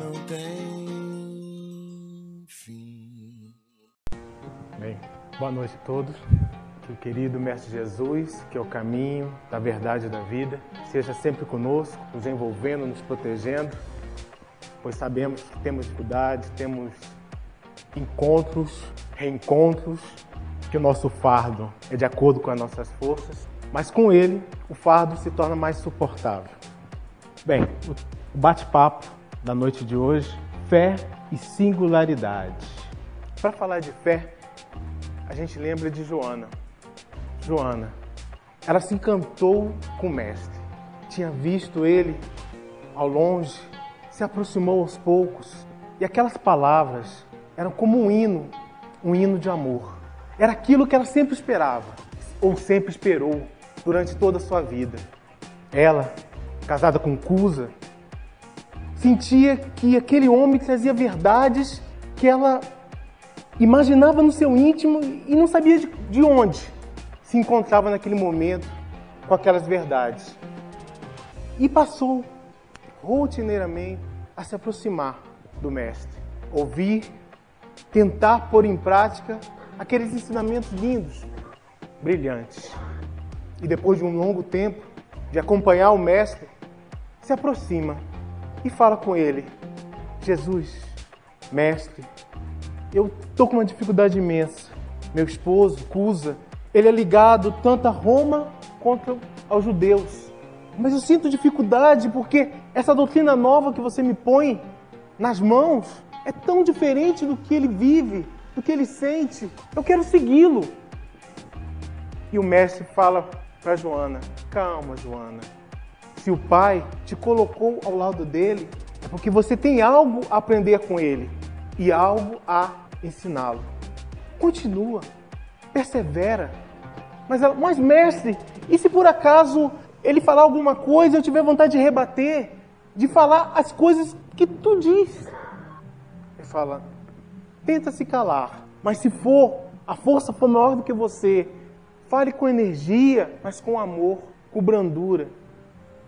não tem fim. Bem, boa noite a todos. Que o querido Mestre Jesus, que é o caminho da verdade da vida, seja sempre conosco, nos envolvendo, nos protegendo, pois sabemos que temos dificuldades, temos encontros, reencontros, que o nosso fardo é de acordo com as nossas forças, mas com ele o fardo se torna mais suportável. Bem, o bate-papo da noite de hoje, fé e singularidade. Para falar de fé, a gente lembra de Joana. Joana, ela se encantou com o mestre. Tinha visto ele ao longe, se aproximou aos poucos, e aquelas palavras eram como um hino, um hino de amor. Era aquilo que ela sempre esperava, ou sempre esperou durante toda a sua vida. Ela, casada com Cusa, sentia que aquele homem trazia verdades que ela imaginava no seu íntimo e não sabia de, de onde se encontrava naquele momento com aquelas verdades. E passou rotineiramente a se aproximar do Mestre, ouvir, tentar pôr em prática aqueles ensinamentos lindos, brilhantes. E depois de um longo tempo de acompanhar o Mestre, se aproxima e fala com ele: Jesus, Mestre, eu estou com uma dificuldade imensa. Meu esposo, Cusa, ele é ligado tanto a Roma quanto aos judeus. Mas eu sinto dificuldade porque essa doutrina nova que você me põe nas mãos é tão diferente do que ele vive, do que ele sente. Eu quero segui-lo. E o mestre fala para Joana: Calma, Joana. Se o pai te colocou ao lado dele, é porque você tem algo a aprender com ele e algo a ensiná-lo. Continua, persevera. Mas, ela, mas mestre, e se por acaso ele falar alguma coisa eu tiver vontade de rebater, de falar as coisas que tu diz? Ele fala: tenta se calar, mas se for, a força for maior do que você, fale com energia, mas com amor, com brandura.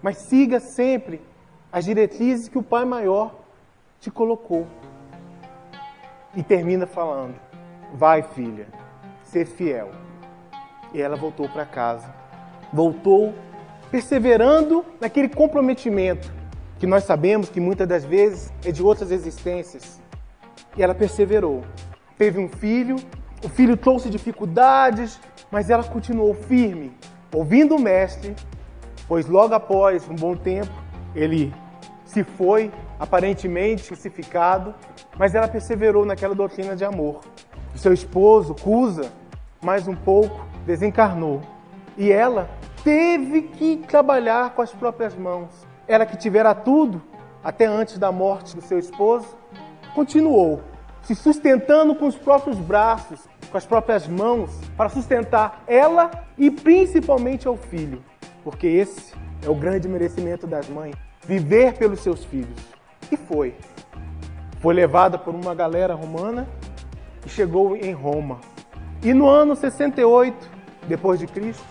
Mas siga sempre as diretrizes que o Pai Maior te colocou. E termina falando: Vai, filha, ser fiel. E ela voltou para casa. Voltou perseverando naquele comprometimento que nós sabemos que muitas das vezes é de outras existências. E ela perseverou. Teve um filho, o filho trouxe dificuldades, mas ela continuou firme, ouvindo o mestre, pois logo após um bom tempo ele se foi, aparentemente crucificado, mas ela perseverou naquela doutrina de amor. O seu esposo, Cusa, mais um pouco, desencarnou. E ela teve que trabalhar com as próprias mãos. Ela que tivera tudo, até antes da morte do seu esposo, continuou se sustentando com os próprios braços, com as próprias mãos, para sustentar ela e principalmente ao filho. Porque esse é o grande merecimento das mães viver pelos seus filhos. E foi. Foi levada por uma galera romana e chegou em Roma. E no ano 68 depois de Cristo,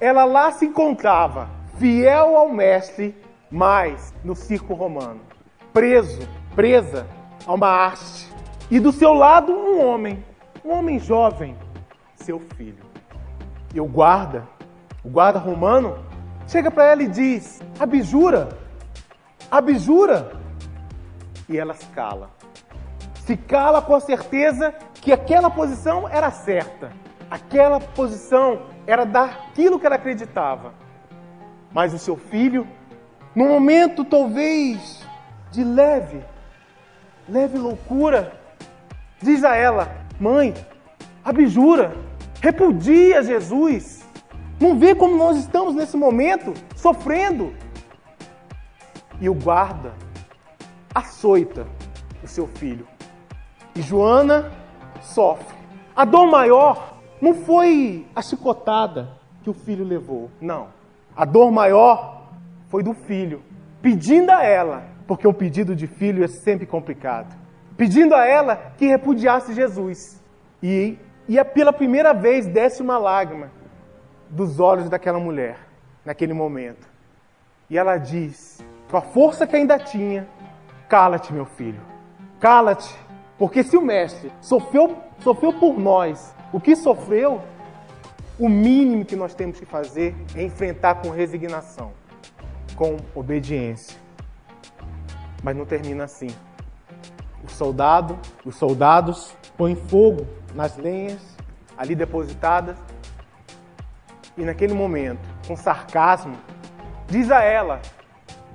ela lá se encontrava, fiel ao mestre, mas no circo romano, preso, presa a uma haste. E do seu lado um homem, um homem jovem, seu filho. E o guarda, o guarda romano, chega para ela e diz: Abjura, abjura. E ela se cala. Se cala com a certeza que aquela posição era certa. Aquela posição era daquilo que ela acreditava. Mas o seu filho, num momento talvez de leve, leve loucura, diz a ela: Mãe, abjura, repudia Jesus. Não vê como nós estamos nesse momento sofrendo? E o guarda açoita o seu filho. E Joana sofre. A dor maior não foi a chicotada que o filho levou, não. A dor maior foi do filho, pedindo a ela, porque o pedido de filho é sempre complicado, pedindo a ela que repudiasse Jesus. E, e pela primeira vez desce uma lágrima dos olhos daquela mulher, naquele momento. E ela diz, com a força que ainda tinha, Cala-te, meu filho. Cala-te. Porque se o mestre sofreu, sofreu por nós o que sofreu, o mínimo que nós temos que fazer é enfrentar com resignação, com obediência. Mas não termina assim. O soldado, os soldados põem fogo nas lenhas ali depositadas e naquele momento, com sarcasmo, diz a ela: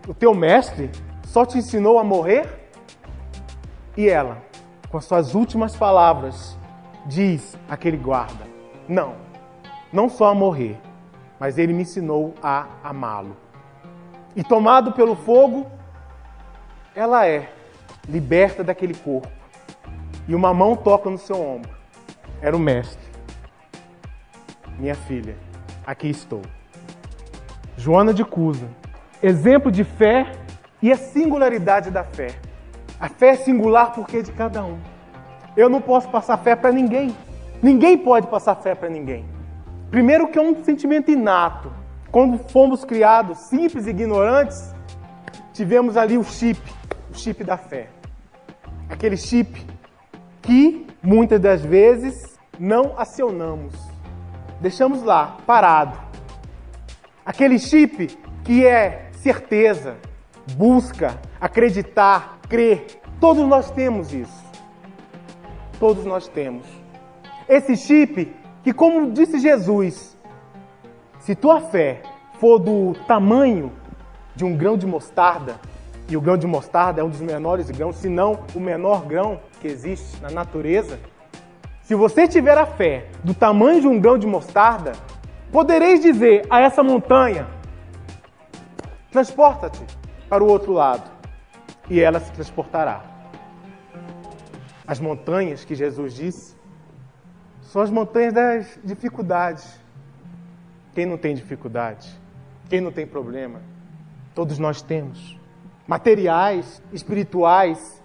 O teu mestre só te ensinou a morrer? E ela, com as suas últimas palavras, diz àquele guarda: Não, não só a morrer, mas ele me ensinou a amá-lo. E tomado pelo fogo, ela é liberta daquele corpo. E uma mão toca no seu ombro. Era o mestre. Minha filha, aqui estou. Joana de Cusa, exemplo de fé e a singularidade da fé. A fé é singular porque é de cada um. Eu não posso passar fé para ninguém. Ninguém pode passar fé para ninguém. Primeiro que é um sentimento inato. Quando fomos criados simples e ignorantes, tivemos ali o chip, o chip da fé. Aquele chip que muitas das vezes não acionamos. Deixamos lá, parado. Aquele chip que é certeza, busca, acreditar, crer. Todos nós temos isso. Todos nós temos. Esse chip que, como disse Jesus, se tua fé for do tamanho de um grão de mostarda, e o grão de mostarda é um dos menores grãos, se não o menor grão que existe na natureza, se você tiver a fé do tamanho de um grão de mostarda, podereis dizer a essa montanha: transporta-te para o outro lado, e ela se transportará. As montanhas que Jesus disse são as montanhas das dificuldades. Quem não tem dificuldade? Quem não tem problema? Todos nós temos. Materiais, espirituais,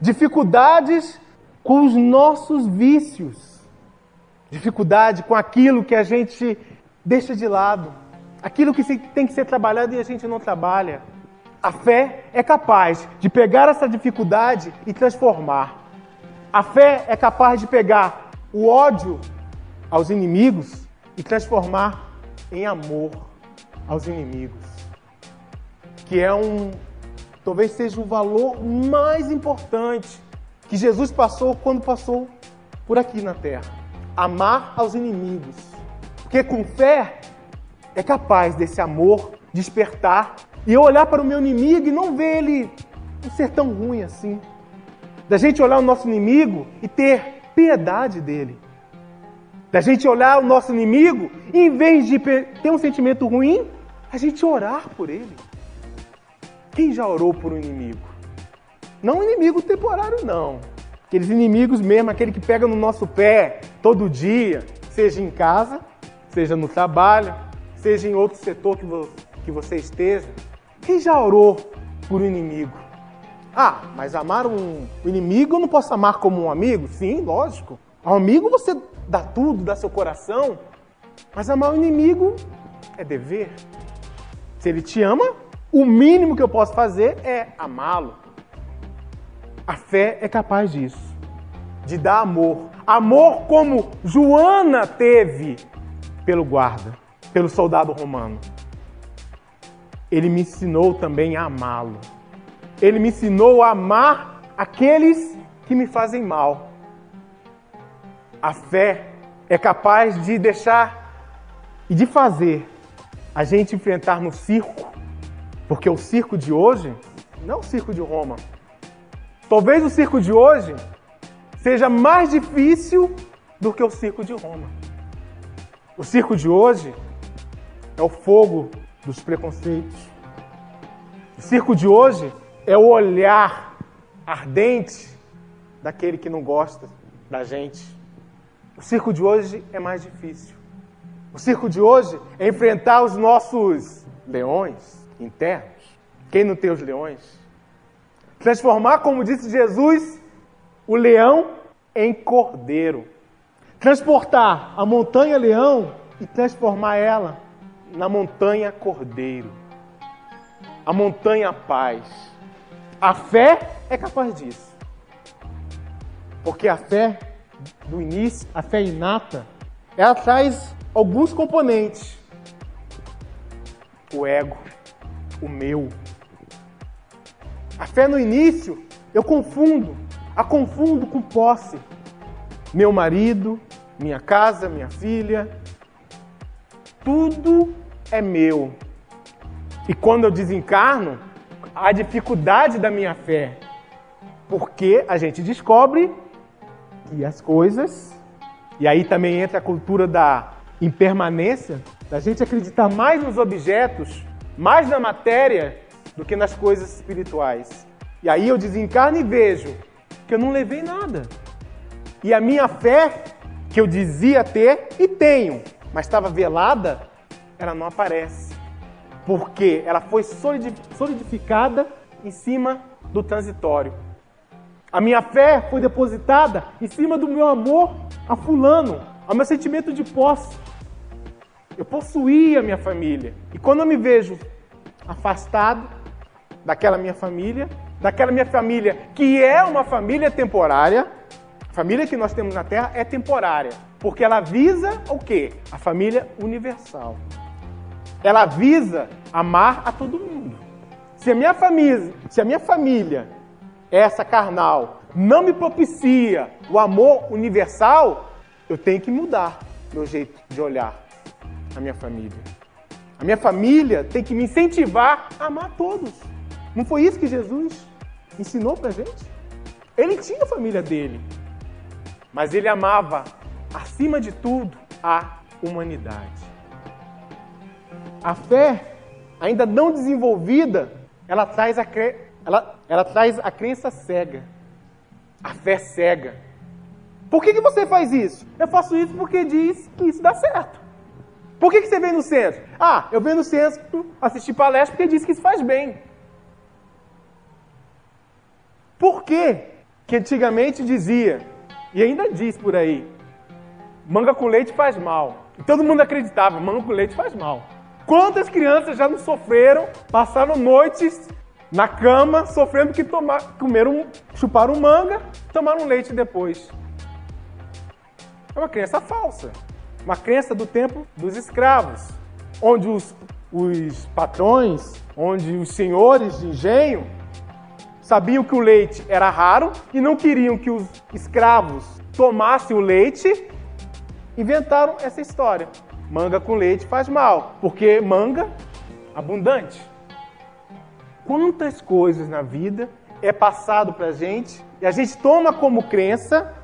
dificuldades com os nossos vícios, dificuldade com aquilo que a gente deixa de lado, aquilo que tem que ser trabalhado e a gente não trabalha. A fé é capaz de pegar essa dificuldade e transformar. A fé é capaz de pegar o ódio aos inimigos e transformar em amor aos inimigos. Que é um talvez seja o valor mais importante que Jesus passou quando passou por aqui na terra. Amar aos inimigos. Porque com fé é capaz desse amor despertar e eu olhar para o meu inimigo e não ver ele ser tão ruim assim. Da gente olhar o nosso inimigo e ter piedade dele. Da gente olhar o nosso inimigo e em vez de ter um sentimento ruim, a gente orar por ele. Quem já orou por um inimigo? Não inimigo temporário, não. Aqueles inimigos mesmo, aquele que pega no nosso pé todo dia, seja em casa, seja no trabalho, seja em outro setor que você esteja. Quem já orou por um inimigo? Ah, mas amar um inimigo eu não posso amar como um amigo? Sim, lógico. Ao amigo você dá tudo, dá seu coração. Mas amar o inimigo é dever. Se ele te ama, o mínimo que eu posso fazer é amá-lo. A fé é capaz disso, de dar amor. Amor como Joana teve pelo guarda, pelo soldado romano ele me ensinou também a amá-lo. Ele me ensinou a amar aqueles que me fazem mal. A fé é capaz de deixar e de fazer a gente enfrentar no circo, porque o circo de hoje não é o circo de Roma. Talvez o circo de hoje seja mais difícil do que o circo de Roma. O circo de hoje é o fogo dos preconceitos. O circo de hoje é o olhar ardente daquele que não gosta da gente. O circo de hoje é mais difícil. O circo de hoje é enfrentar os nossos leões internos. Quem não tem os leões? Transformar, como disse Jesus, o leão em cordeiro. Transportar a montanha leão e transformar ela na montanha Cordeiro, a montanha Paz, A fé é capaz disso. Porque a fé do início, a fé inata, ela traz alguns componentes. O ego, o meu. A fé no início, eu confundo, a confundo com posse. Meu marido, minha casa, minha filha, tudo é meu. E quando eu desencarno, a dificuldade da minha fé, porque a gente descobre que as coisas, e aí também entra a cultura da impermanência, da gente acreditar mais nos objetos, mais na matéria, do que nas coisas espirituais. E aí eu desencarno e vejo que eu não levei nada. E a minha fé, que eu dizia ter e tenho, mas estava velada, ela não aparece. Porque ela foi solidificada em cima do transitório. A minha fé foi depositada em cima do meu amor a fulano, ao meu sentimento de posse. Eu possuía minha família. E quando eu me vejo afastado daquela minha família, daquela minha família que é uma família temporária, a família que nós temos na Terra é temporária, porque ela visa o quê? A família universal. Ela visa amar a todo mundo. Se a minha família, se a minha família essa carnal não me propicia o amor universal, eu tenho que mudar meu jeito de olhar a minha família. A minha família tem que me incentivar a amar todos. Não foi isso que Jesus ensinou pra gente? Ele tinha a família dele, mas ele amava, acima de tudo, a humanidade. A fé, ainda não desenvolvida, ela traz a, cre... ela, ela traz a crença cega, a fé cega. Por que, que você faz isso? Eu faço isso porque diz que isso dá certo. Por que, que você vem no centro? Ah, eu venho no centro assistir palestra porque diz que isso faz bem. Por que que antigamente dizia, e ainda diz por aí, manga com leite faz mal. E todo mundo acreditava, manga com leite faz mal. Quantas crianças já não sofreram, passaram noites na cama, sofrendo que tomar, comeram, chuparam manga, tomaram leite depois. É uma crença falsa. Uma crença do tempo dos escravos, onde os, os patrões, onde os senhores de engenho sabiam que o leite era raro e não queriam que os escravos tomassem o leite, inventaram essa história. Manga com leite faz mal, porque manga abundante. Quantas coisas na vida é passado para a gente e a gente toma como crença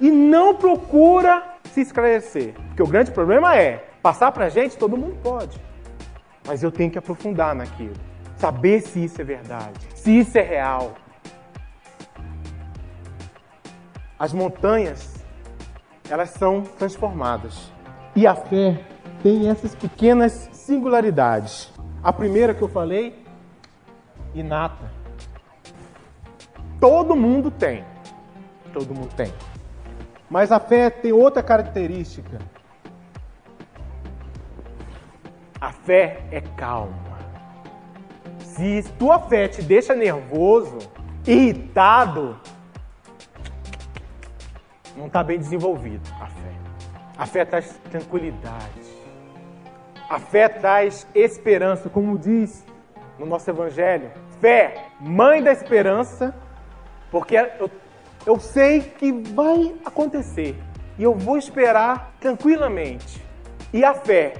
e não procura se esclarecer. Porque o grande problema é passar para a gente todo mundo pode, mas eu tenho que aprofundar naquilo, saber se isso é verdade, se isso é real. As montanhas elas são transformadas e a fé tem essas pequenas singularidades. A primeira que eu falei, inata. Todo mundo tem. Todo mundo tem. Mas a fé tem outra característica. A fé é calma. Se tua fé te deixa nervoso, irritado, não está bem desenvolvido a fé. A fé traz tranquilidade. A fé traz esperança, como diz no nosso Evangelho. Fé, mãe da esperança, porque eu, eu sei que vai acontecer e eu vou esperar tranquilamente. E a fé,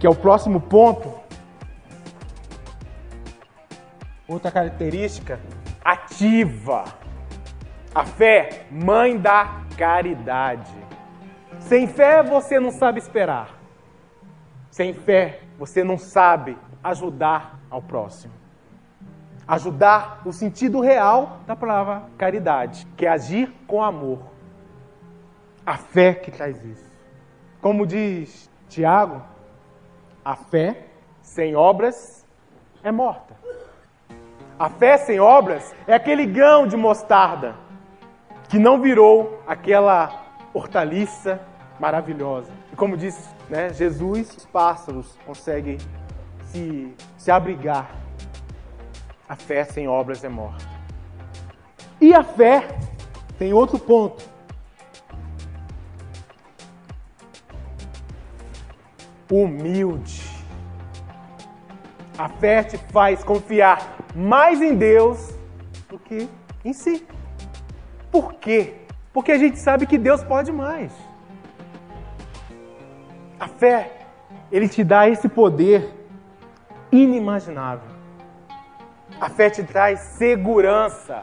que é o próximo ponto, outra característica, ativa. A fé, mãe da caridade. Sem fé você não sabe esperar. Sem fé você não sabe ajudar ao próximo. Ajudar o sentido real da palavra caridade, que é agir com amor. A fé que traz isso. Como diz Tiago, a fé sem obras é morta. A fé sem obras é aquele grão de mostarda que não virou aquela hortaliça maravilhosa. E como disse né, Jesus, os pássaros conseguem se, se abrigar. a fé sem obras é morta. E a fé tem outro ponto. Humilde. A fé te faz confiar mais em Deus do que em si. Por quê? Porque a gente sabe que Deus pode mais. A fé, ele te dá esse poder inimaginável. A fé te traz segurança.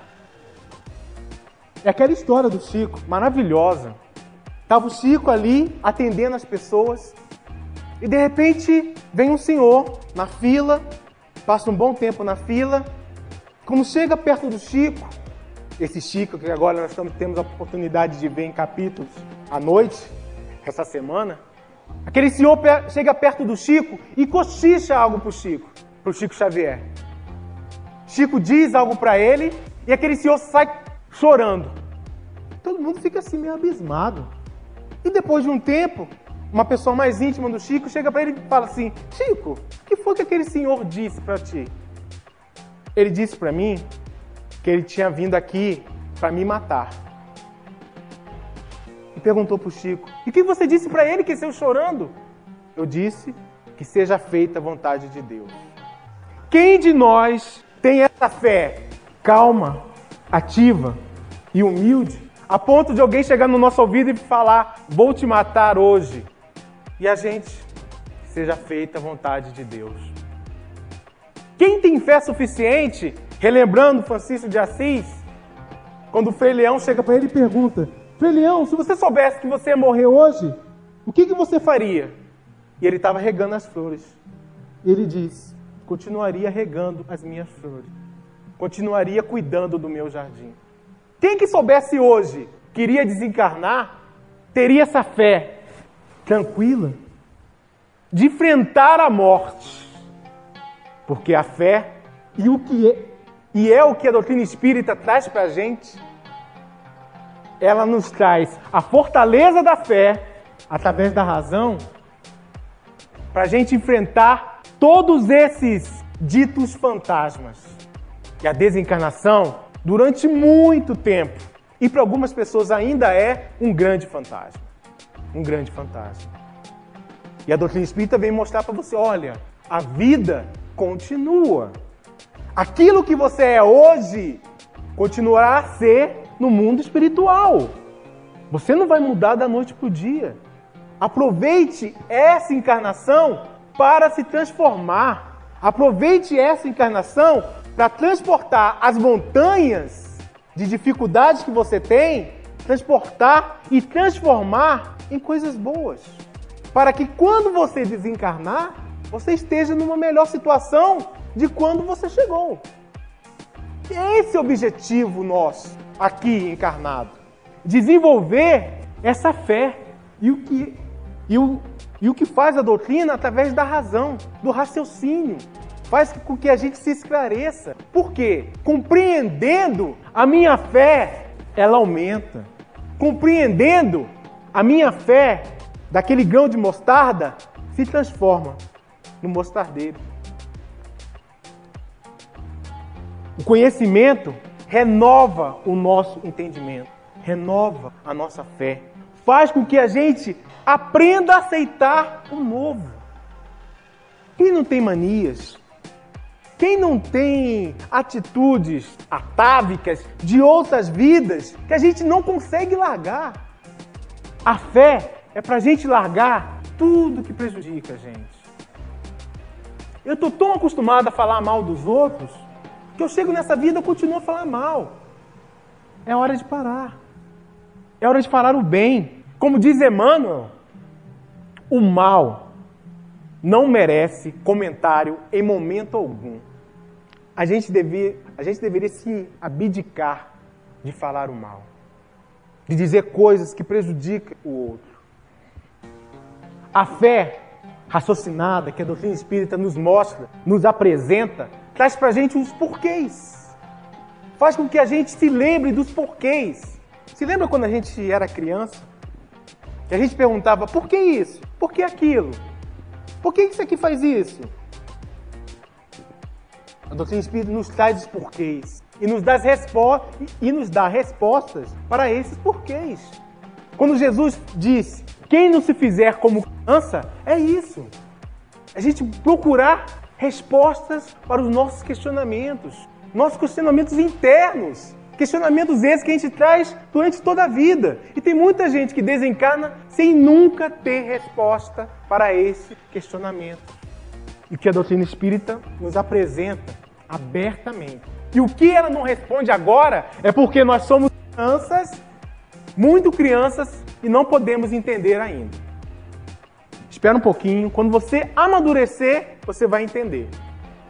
É aquela história do Chico, maravilhosa. Tava o Chico ali atendendo as pessoas e de repente vem um senhor na fila, passa um bom tempo na fila. Quando chega perto do Chico, esse Chico que agora nós estamos, temos a oportunidade de ver em capítulos à noite, essa semana, aquele senhor chega perto do Chico e cochicha algo para o Chico, para o Chico Xavier. Chico diz algo para ele e aquele senhor sai chorando. Todo mundo fica assim meio abismado. E depois de um tempo, uma pessoa mais íntima do Chico chega para ele e fala assim: Chico, o que foi que aquele senhor disse para ti? Ele disse para mim que ele tinha vindo aqui para me matar. E perguntou para o Chico: E o que você disse para ele que saiu chorando? Eu disse que seja feita a vontade de Deus. Quem de nós tem essa fé calma, ativa e humilde, a ponto de alguém chegar no nosso ouvido e falar: Vou te matar hoje. E a gente, seja feita a vontade de Deus. Quem tem fé suficiente, relembrando Francisco de Assis, quando o Frei Leão chega para ele e pergunta: Frei Leão, se você soubesse que você ia morrer hoje, o que, que você faria? E ele estava regando as flores. Ele diz: continuaria regando as minhas flores, continuaria cuidando do meu jardim. Quem que soubesse hoje que iria desencarnar, teria essa fé tranquila de enfrentar a morte. Porque a fé e o que é, e é o que a doutrina espírita traz para a gente, ela nos traz a fortaleza da fé através da razão para a gente enfrentar todos esses ditos fantasmas. E a desencarnação, durante muito tempo, e para algumas pessoas ainda é um grande fantasma. Um grande fantasma. E a doutrina espírita vem mostrar para você: olha, a vida continua. Aquilo que você é hoje continuará a ser no mundo espiritual. Você não vai mudar da noite para o dia. Aproveite essa encarnação para se transformar. Aproveite essa encarnação para transportar as montanhas de dificuldades que você tem, transportar e transformar em coisas boas. Para que quando você desencarnar, você esteja numa melhor situação de quando você chegou. Esse é o objetivo nosso aqui encarnado. Desenvolver essa fé. E o que e o e o que faz a doutrina através da razão, do raciocínio. Faz com que a gente se esclareça. Por quê? Compreendendo a minha fé, ela aumenta. Compreendendo a minha fé, daquele grão de mostarda, se transforma no mostardeiro. O conhecimento renova o nosso entendimento, renova a nossa fé, faz com que a gente aprenda a aceitar o novo. Quem não tem manias, quem não tem atitudes atávicas de outras vidas que a gente não consegue largar? A fé é para a gente largar tudo que prejudica a gente. Eu estou tão acostumado a falar mal dos outros que eu chego nessa vida e continuo a falar mal. É hora de parar. É hora de falar o bem. Como diz Emmanuel, o mal não merece comentário em momento algum. A gente, devia, a gente deveria se abdicar de falar o mal, de dizer coisas que prejudicam o outro. A fé raciocinada que a doutrina espírita nos mostra, nos apresenta, traz para a gente os porquês. Faz com que a gente se lembre dos porquês. Se lembra quando a gente era criança? Que a gente perguntava, por que isso? Por que aquilo? Por que isso aqui faz isso? A doutrina espírita nos traz os porquês e nos dá, e nos dá respostas para esses porquês. Quando Jesus disse: Quem não se fizer como criança, é isso. A gente procurar respostas para os nossos questionamentos, nossos questionamentos internos. Questionamentos esses que a gente traz durante toda a vida. E tem muita gente que desencarna sem nunca ter resposta para esse questionamento. E que a doutrina espírita nos apresenta abertamente. E o que ela não responde agora é porque nós somos crianças, muito crianças, e não podemos entender ainda. Espera um pouquinho, quando você amadurecer, você vai entender.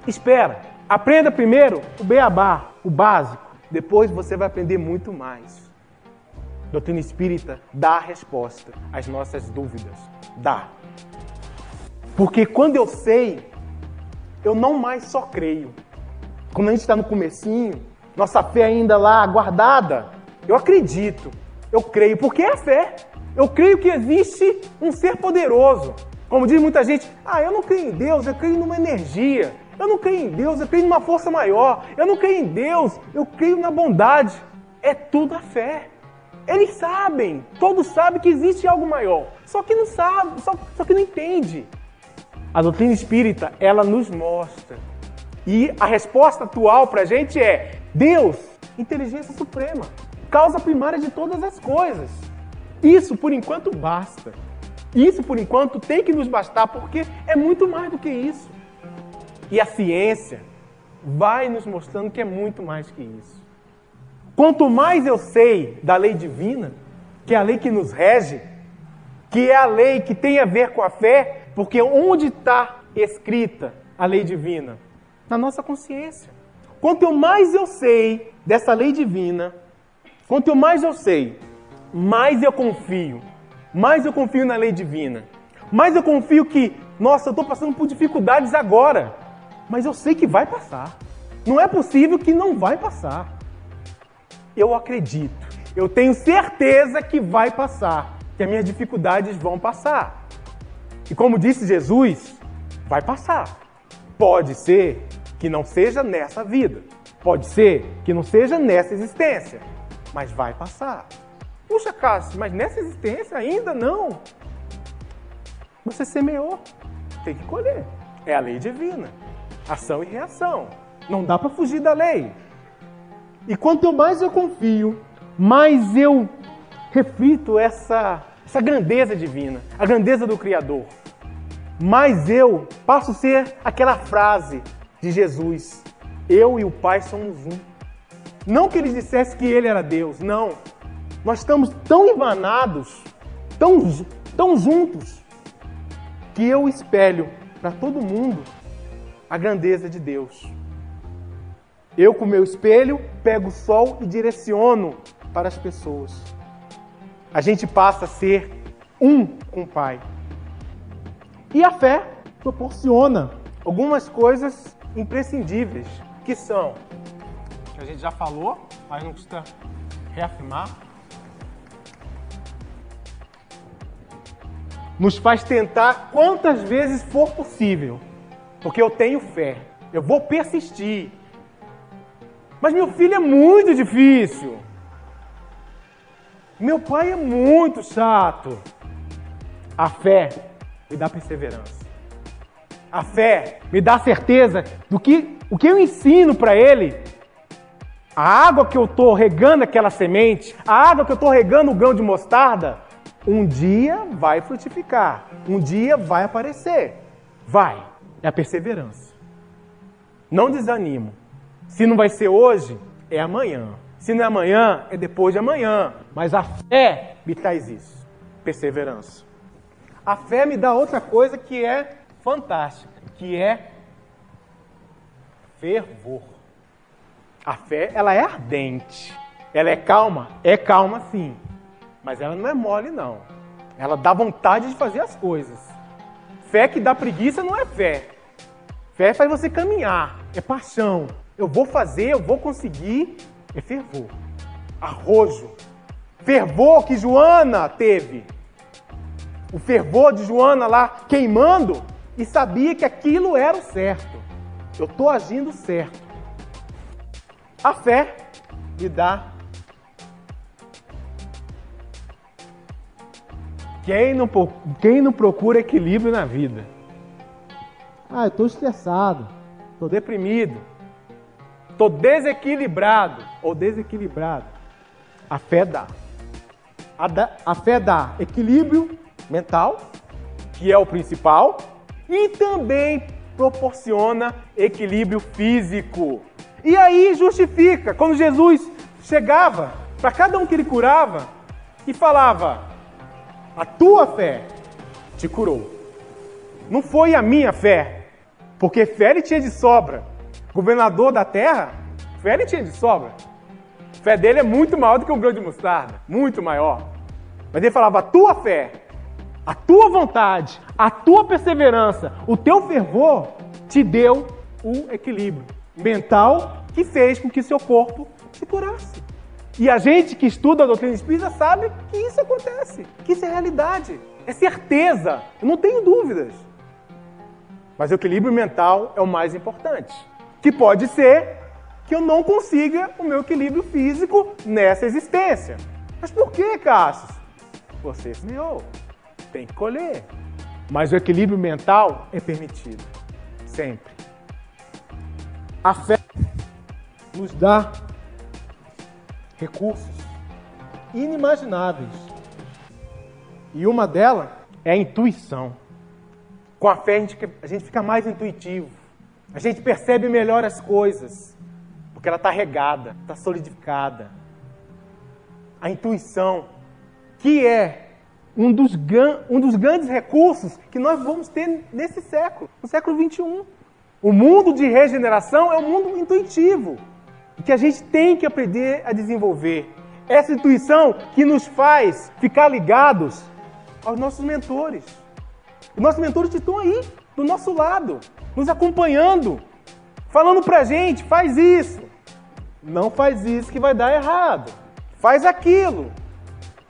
Espera, aprenda primeiro o beabá, o básico. Depois você vai aprender muito mais. Doutrina espírita dá a resposta às nossas dúvidas. Dá. Porque quando eu sei, eu não mais só creio. Quando a gente está no comecinho, nossa fé ainda lá guardada, eu acredito, eu creio, porque é fé. Eu creio que existe um ser poderoso. Como diz muita gente, ah, eu não creio em Deus, eu creio numa energia. Eu não creio em Deus, eu creio numa força maior. Eu não creio em Deus, eu creio na bondade. É tudo a fé. Eles sabem, todos sabem que existe algo maior. Só que não sabe, só, só que não entende. A doutrina espírita, ela nos mostra. E a resposta atual para a gente é: Deus, inteligência suprema, causa primária de todas as coisas. Isso por enquanto basta. Isso por enquanto tem que nos bastar, porque é muito mais do que isso. E a ciência vai nos mostrando que é muito mais que isso. Quanto mais eu sei da lei divina, que é a lei que nos rege, que é a lei que tem a ver com a fé, porque onde está escrita a lei divina? Na nossa consciência. Quanto mais eu sei dessa lei divina, quanto mais eu sei, mais eu confio. Mais eu confio na lei divina. Mais eu confio que, nossa, eu estou passando por dificuldades agora mas eu sei que vai passar. Não é possível que não vai passar. Eu acredito, eu tenho certeza que vai passar, que as minhas dificuldades vão passar. E como disse Jesus, vai passar. Pode ser que não seja nessa vida, pode ser que não seja nessa existência, mas vai passar. Puxa, Cássio, mas nessa existência ainda não. Você semeou, tem que colher. É a lei divina ação e reação. Não dá para fugir da lei. E quanto mais eu confio, mais eu reflito essa, essa grandeza divina, a grandeza do Criador. Mais eu passo a ser aquela frase de Jesus: Eu e o Pai somos um. Não que ele dissesse que ele era Deus, não. Nós estamos tão embanados, tão, tão juntos, que eu espelho para todo mundo a grandeza de Deus. Eu, com meu espelho, pego o sol e direciono para as pessoas. A gente passa a ser um com o Pai. E a fé proporciona algumas coisas imprescindíveis, que são, que a gente já falou, mas não custa reafirmar, nos faz tentar quantas vezes for possível porque eu tenho fé. Eu vou persistir. Mas meu filho é muito difícil. Meu pai é muito chato. A fé me dá perseverança. A fé me dá certeza do que o que eu ensino para ele. A água que eu estou regando aquela semente, a água que eu estou regando o grão de mostarda, um dia vai frutificar, um dia vai aparecer. Vai é a perseverança. Não desanimo. Se não vai ser hoje, é amanhã. Se não é amanhã, é depois de amanhã. Mas a fé me traz isso: perseverança. A fé me dá outra coisa que é fantástica, que é fervor. A fé, ela é ardente. Ela é calma? É calma sim. Mas ela não é mole, não. Ela dá vontade de fazer as coisas. Fé que dá preguiça não é fé. Fé faz você caminhar, é paixão. Eu vou fazer, eu vou conseguir, é fervor. Arrojo. Fervor que Joana teve. O fervor de Joana lá queimando e sabia que aquilo era o certo. eu estou agindo certo. A fé me dá. Quem não, quem não procura equilíbrio na vida? Ah, eu estou estressado, estou deprimido, estou desequilibrado ou desequilibrado. A fé dá. A, da, a fé dá equilíbrio mental, que é o principal, e também proporciona equilíbrio físico. E aí justifica, quando Jesus chegava para cada um que ele curava e falava: A tua fé te curou. Não foi a minha fé, porque fé ele tinha de sobra. Governador da terra, fé ele tinha de sobra. A fé dele é muito maior do que um grão de mostarda, muito maior. Mas ele falava: A tua fé, a tua vontade, a tua perseverança, o teu fervor te deu um equilíbrio mental que fez com que seu corpo se curasse. E a gente que estuda a doutrina espírita sabe que isso acontece, que isso é realidade, é certeza, eu não tenho dúvidas. Mas o equilíbrio mental é o mais importante. Que pode ser que eu não consiga o meu equilíbrio físico nessa existência. Mas por que, Cassius? Você semeou. Tem que colher. Mas o equilíbrio mental é permitido. Sempre. A fé nos dá recursos inimagináveis. E uma delas é a intuição. Com a fé a gente, a gente fica mais intuitivo. A gente percebe melhor as coisas. Porque ela está regada, está solidificada. A intuição, que é um dos, um dos grandes recursos que nós vamos ter nesse século, no século 21. O mundo de regeneração é um mundo intuitivo que a gente tem que aprender a desenvolver. Essa intuição que nos faz ficar ligados aos nossos mentores. Os nossos mentores estão aí, do nosso lado, nos acompanhando, falando pra gente: faz isso, não faz isso que vai dar errado, faz aquilo.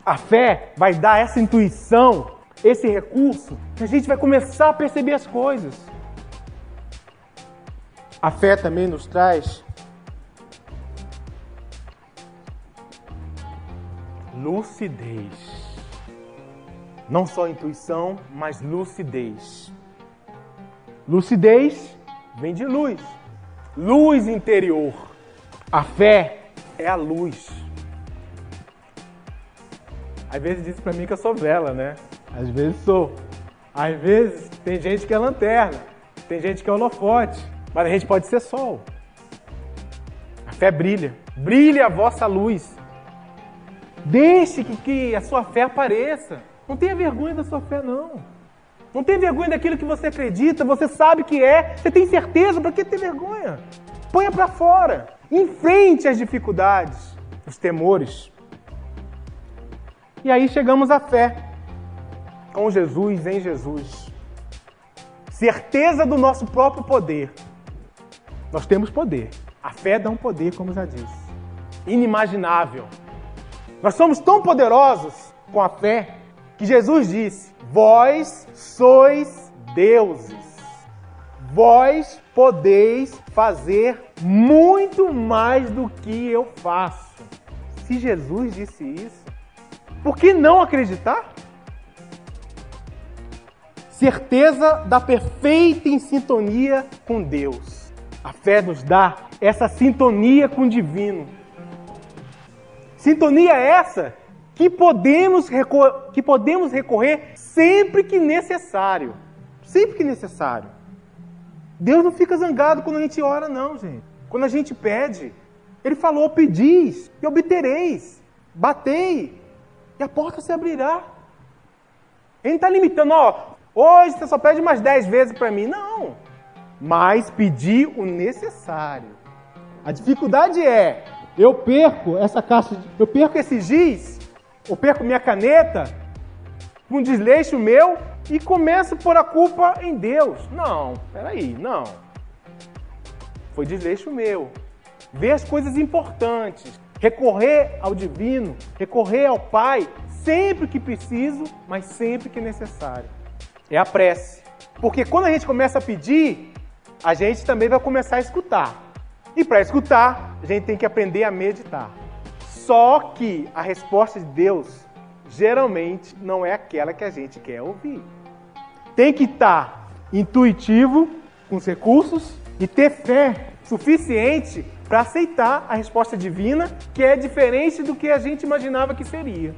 A fé vai dar essa intuição, esse recurso, que a gente vai começar a perceber as coisas. A fé também nos traz lucidez. Não só intuição, mas lucidez. Lucidez vem de luz. Luz interior. A fé é a luz. Às vezes diz para mim que eu sou vela, né? Às vezes sou. Às vezes tem gente que é lanterna, tem gente que é holofote, mas a gente pode ser sol. A fé brilha. Brilha a vossa luz. Deixe que, que a sua fé apareça. Não tenha vergonha da sua fé, não. Não tenha vergonha daquilo que você acredita, você sabe que é, você tem certeza, para que ter vergonha? Ponha para fora. Enfrente as dificuldades, os temores. E aí chegamos à fé. Com Jesus, em Jesus. Certeza do nosso próprio poder. Nós temos poder. A fé dá um poder, como já disse. Inimaginável. Nós somos tão poderosos com a fé que Jesus disse: Vós sois deuses. Vós podeis fazer muito mais do que eu faço. Se Jesus disse isso, por que não acreditar? Certeza da perfeita em sintonia com Deus. A fé nos dá essa sintonia com o divino Sintonia é essa que podemos, que podemos recorrer sempre que necessário. Sempre que necessário. Deus não fica zangado quando a gente ora, não, gente. Quando a gente pede, Ele falou: pedis e obtereis, batei e a porta se abrirá. Ele não está limitando, ó, hoje você só pede mais dez vezes para mim. Não. Mas pedir o necessário. A dificuldade é eu perco essa caixa, de, eu perco esse giz, eu perco minha caneta, um desleixo meu e começo a pôr a culpa em Deus. Não, peraí, não. Foi desleixo meu. Ver as coisas importantes, recorrer ao divino, recorrer ao Pai, sempre que preciso, mas sempre que necessário. É a prece. Porque quando a gente começa a pedir, a gente também vai começar a escutar. E para escutar, a gente tem que aprender a meditar. Só que a resposta de Deus geralmente não é aquela que a gente quer ouvir. Tem que estar intuitivo, com os recursos, e ter fé suficiente para aceitar a resposta divina, que é diferente do que a gente imaginava que seria.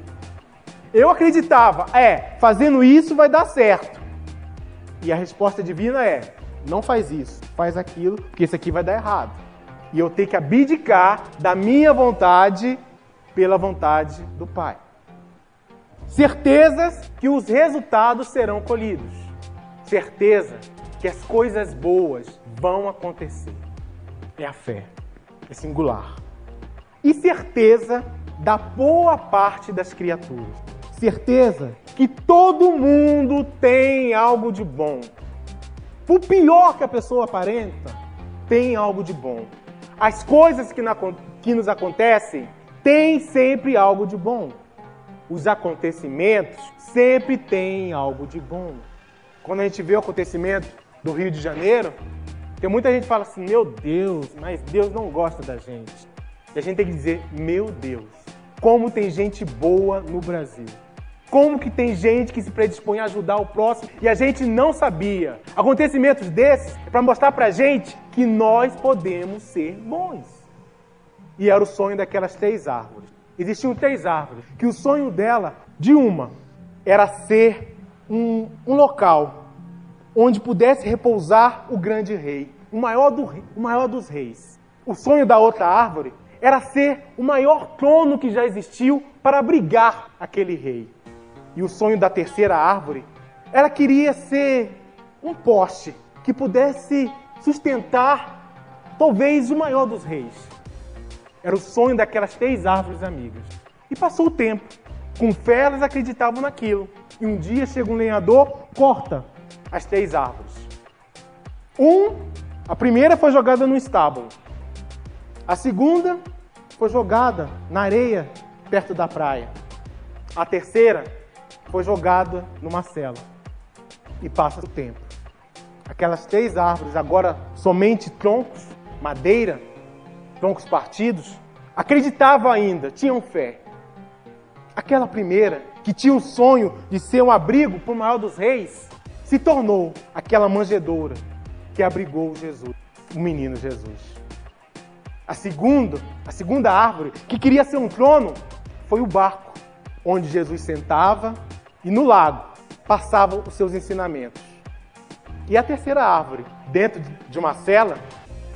Eu acreditava, é, fazendo isso vai dar certo. E a resposta divina é: não faz isso, faz aquilo, porque isso aqui vai dar errado. E eu tenho que abdicar da minha vontade pela vontade do Pai. Certezas que os resultados serão colhidos. Certeza que as coisas boas vão acontecer. É a fé, é singular. E certeza da boa parte das criaturas. Certeza que todo mundo tem algo de bom. Por pior que a pessoa aparenta, tem algo de bom. As coisas que, na, que nos acontecem têm sempre algo de bom. Os acontecimentos sempre têm algo de bom. Quando a gente vê o acontecimento do Rio de Janeiro, tem muita gente fala assim: meu Deus, mas Deus não gosta da gente. E a gente tem que dizer: meu Deus, como tem gente boa no Brasil. Como que tem gente que se predispõe a ajudar o próximo e a gente não sabia? Acontecimentos desses é para mostrar para gente que nós podemos ser bons. E era o sonho daquelas três árvores. Existiam três árvores, que o sonho dela, de uma, era ser um, um local onde pudesse repousar o grande rei, o maior, do, o maior dos reis. O sonho da outra árvore era ser o maior trono que já existiu para abrigar aquele rei. E o sonho da terceira árvore, ela queria ser um poste que pudesse sustentar talvez o maior dos reis. Era o sonho daquelas três árvores amigas. E passou o tempo. Com fé elas acreditavam naquilo. E um dia chega um lenhador, corta as três árvores. Um, a primeira foi jogada no estábulo. A segunda foi jogada na areia perto da praia. A terceira foi jogada numa cela. E passa o tempo. Aquelas três árvores, agora somente troncos, madeira, troncos partidos, acreditavam ainda, tinham fé. Aquela primeira, que tinha o sonho de ser um abrigo para o maior dos reis, se tornou aquela manjedoura que abrigou Jesus, o menino Jesus. A segunda, a segunda árvore, que queria ser um trono, foi o barco, onde Jesus sentava e no lago passavam os seus ensinamentos. E a terceira árvore, dentro de uma cela,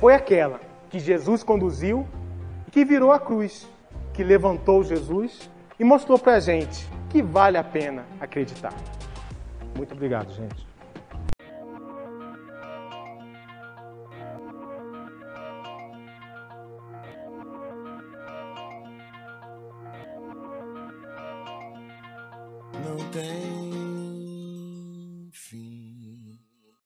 foi aquela que Jesus conduziu e que virou a cruz, que levantou Jesus e mostrou para a gente que vale a pena acreditar. Muito obrigado, gente.